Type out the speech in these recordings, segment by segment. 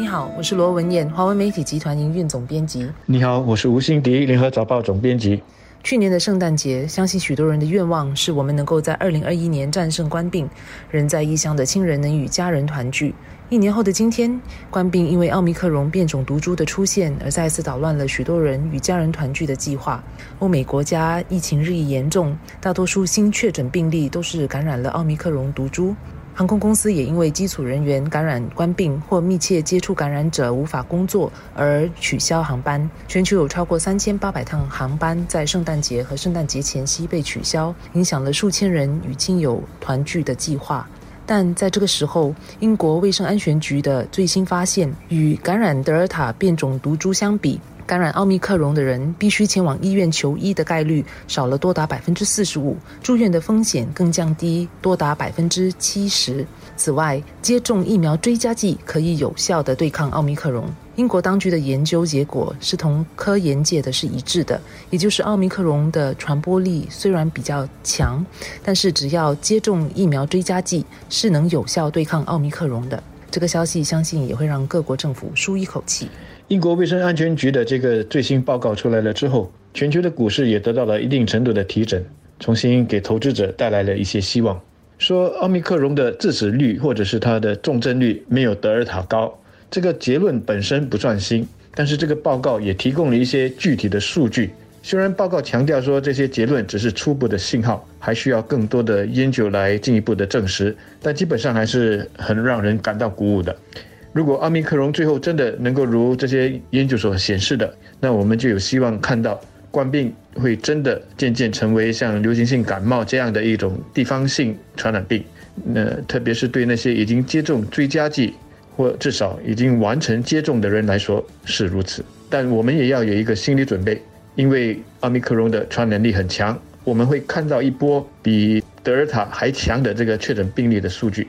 你好，我是罗文燕，华文媒体集团营运总编辑。你好，我是吴欣迪，联合早报总编辑。去年的圣诞节，相信许多人的愿望是我们能够在二零二一年战胜官病，人在异乡的亲人能与家人团聚。一年后的今天，官病因为奥密克戎变种毒株的出现而再次捣乱了许多人与家人团聚的计划。欧美国家疫情日益严重，大多数新确诊病例都是感染了奥密克戎毒株。航空公司也因为机组人员感染官病或密切接触感染者无法工作而取消航班。全球有超过三千八百趟航班在圣诞节和圣诞节前夕被取消，影响了数千人与亲友团聚的计划。但在这个时候，英国卫生安全局的最新发现，与感染德尔塔变种毒株相比，感染奥密克戎的人必须前往医院求医的概率少了多达百分之四十五，住院的风险更降低多达百分之七十。此外，接种疫苗追加剂可以有效地对抗奥密克戎。英国当局的研究结果是同科研界的是一致的，也就是奥密克戎的传播力虽然比较强，但是只要接种疫苗追加剂是能有效对抗奥密克戎的。这个消息相信也会让各国政府舒一口气。英国卫生安全局的这个最新报告出来了之后，全球的股市也得到了一定程度的提振，重新给投资者带来了一些希望。说奥密克戎的致死率或者是它的重症率没有德尔塔高，这个结论本身不算新，但是这个报告也提供了一些具体的数据。虽然报告强调说这些结论只是初步的信号，还需要更多的研究来进一步的证实，但基本上还是很让人感到鼓舞的。如果奥密克戎最后真的能够如这些研究所显示的，那我们就有希望看到冠病会真的渐渐成为像流行性感冒这样的一种地方性传染病。那特别是对那些已经接种追加剂或至少已经完成接种的人来说是如此。但我们也要有一个心理准备，因为奥密克戎的传染力很强，我们会看到一波比德尔塔还强的这个确诊病例的数据。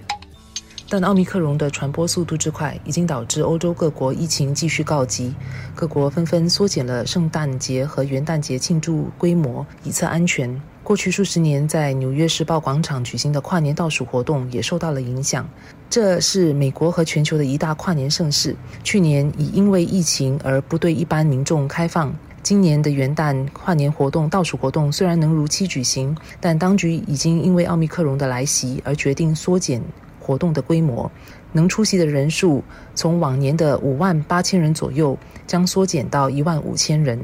但奥密克戎的传播速度之快，已经导致欧洲各国疫情继续告急，各国纷纷缩减了圣诞节和元旦节庆祝规模，以测安全。过去数十年在纽约时报广场举行的跨年倒数活动也受到了影响。这是美国和全球的一大跨年盛事，去年已因为疫情而不对一般民众开放。今年的元旦跨年活动倒数活动虽然能如期举行，但当局已经因为奥密克戎的来袭而决定缩减。活动的规模，能出席的人数从往年的五万八千人左右，将缩减到一万五千人。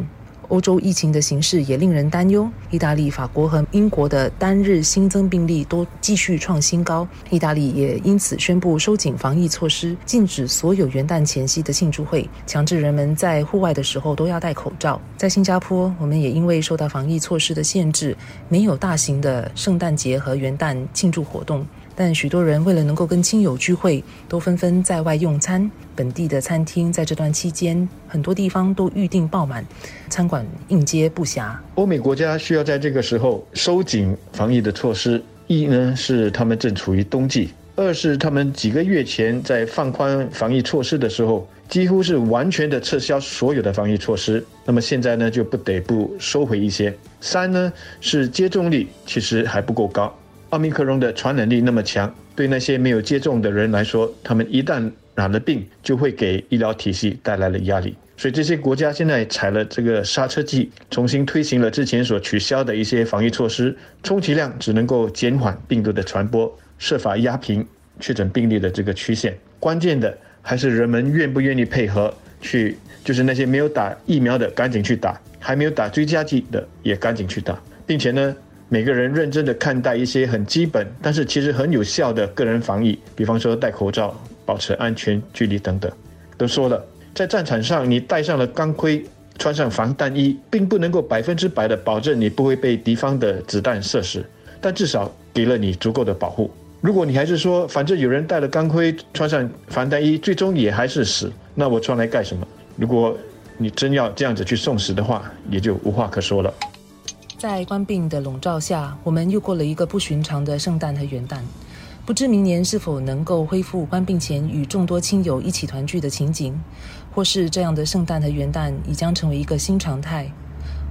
欧洲疫情的形势也令人担忧。意大利、法国和英国的单日新增病例都继续创新高，意大利也因此宣布收紧防疫措施，禁止所有元旦前夕的庆祝会，强制人们在户外的时候都要戴口罩。在新加坡，我们也因为受到防疫措施的限制，没有大型的圣诞节和元旦庆祝活动。但许多人为了能够跟亲友聚会，都纷纷在外用餐。本地的餐厅在这段期间，很多地方都预订爆满，餐馆应接不暇。欧美国家需要在这个时候收紧防疫的措施，一呢是他们正处于冬季，二是他们几个月前在放宽防疫措施的时候，几乎是完全的撤销所有的防疫措施。那么现在呢，就不得不收回一些。三呢是接种率其实还不够高。奥密克戎的传染力那么强，对那些没有接种的人来说，他们一旦染了病，就会给医疗体系带来了压力。所以这些国家现在踩了这个刹车剂，重新推行了之前所取消的一些防疫措施，充其量只能够减缓病毒的传播，设法压平确诊病例的这个曲线。关键的还是人们愿不愿意配合去，就是那些没有打疫苗的赶紧去打，还没有打追加剂的也赶紧去打，并且呢。每个人认真的看待一些很基本，但是其实很有效的个人防疫，比方说戴口罩、保持安全距离等等。都说了，在战场上，你戴上了钢盔，穿上防弹衣，并不能够百分之百的保证你不会被敌方的子弹射死，但至少给了你足够的保护。如果你还是说，反正有人戴了钢盔、穿上防弹衣，最终也还是死，那我穿来干什么？如果你真要这样子去送死的话，也就无话可说了。在官病的笼罩下，我们又过了一个不寻常的圣诞和元旦。不知明年是否能够恢复官病前与众多亲友一起团聚的情景，或是这样的圣诞和元旦已将成为一个新常态。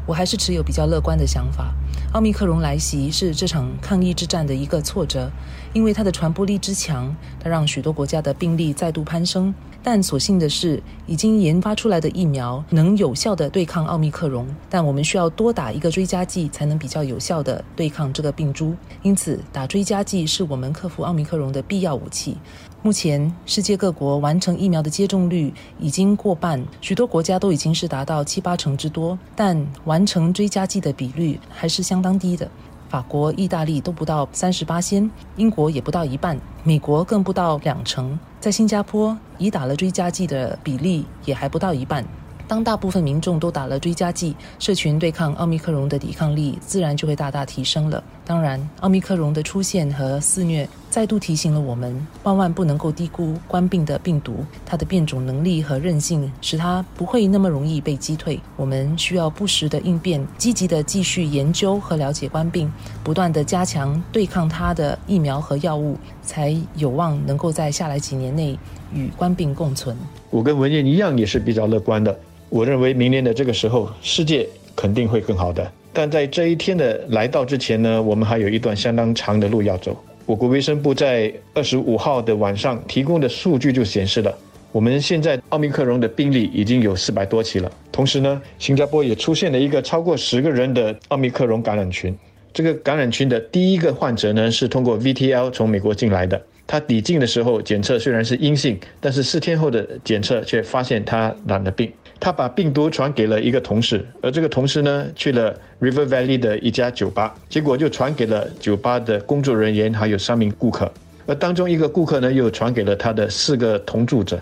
我还是持有比较乐观的想法。奥密克戎来袭是这场抗疫之战的一个挫折，因为它的传播力之强，它让许多国家的病例再度攀升。但所幸的是，已经研发出来的疫苗能有效的对抗奥密克戎，但我们需要多打一个追加剂，才能比较有效的对抗这个病株。因此，打追加剂是我们克服奥密克戎的必要武器。目前，世界各国完成疫苗的接种率已经过半，许多国家都已经是达到七八成之多，但完成追加剂的比率还是相当低的。法国、意大利都不到三十八仙，英国也不到一半，美国更不到两成。在新加坡，已打了追加剂的比例也还不到一半。当大部分民众都打了追加剂，社群对抗奥密克戎的抵抗力自然就会大大提升了。当然，奥密克戎的出现和肆虐再度提醒了我们，万万不能够低估冠病的病毒，它的变种能力和韧性使它不会那么容易被击退。我们需要不时的应变，积极的继续研究和了解冠病，不断的加强对抗它的疫苗和药物，才有望能够在下来几年内与冠病共存。我跟文燕一样，也是比较乐观的。我认为明年的这个时候，世界肯定会更好的。但在这一天的来到之前呢，我们还有一段相当长的路要走。我国卫生部在二十五号的晚上提供的数据就显示了，我们现在奥密克戎的病例已经有四百多起了。同时呢，新加坡也出现了一个超过十个人的奥密克戎感染群。这个感染群的第一个患者呢，是通过 VTL 从美国进来的。他抵境的时候检测虽然是阴性，但是四天后的检测却发现他染了病。他把病毒传给了一个同事，而这个同事呢去了 River Valley 的一家酒吧，结果就传给了酒吧的工作人员还有三名顾客，而当中一个顾客呢又传给了他的四个同住者，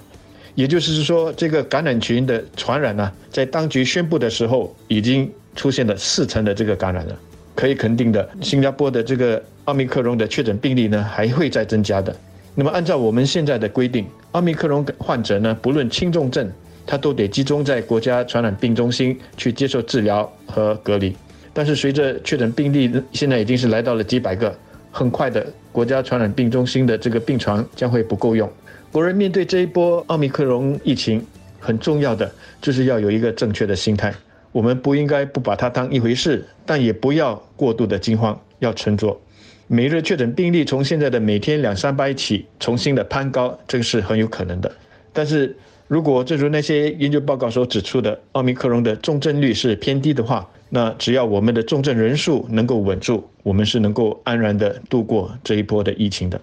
也就是说，这个感染群的传染呢，在当局宣布的时候已经出现了四成的这个感染了。可以肯定的，新加坡的这个奥密克戎的确诊病例呢还会再增加的。那么按照我们现在的规定，奥密克戎患者呢不论轻重症。他都得集中在国家传染病中心去接受治疗和隔离，但是随着确诊病例现在已经是来到了几百个，很快的国家传染病中心的这个病床将会不够用。国人面对这一波奥密克戎疫情，很重要的就是要有一个正确的心态，我们不应该不把它当一回事，但也不要过度的惊慌，要沉着。每日确诊病例从现在的每天两三百起重新的攀高，这个是很有可能的，但是。如果正如那些研究报告所指出的，奥密克戎的重症率是偏低的话，那只要我们的重症人数能够稳住，我们是能够安然的度过这一波的疫情的。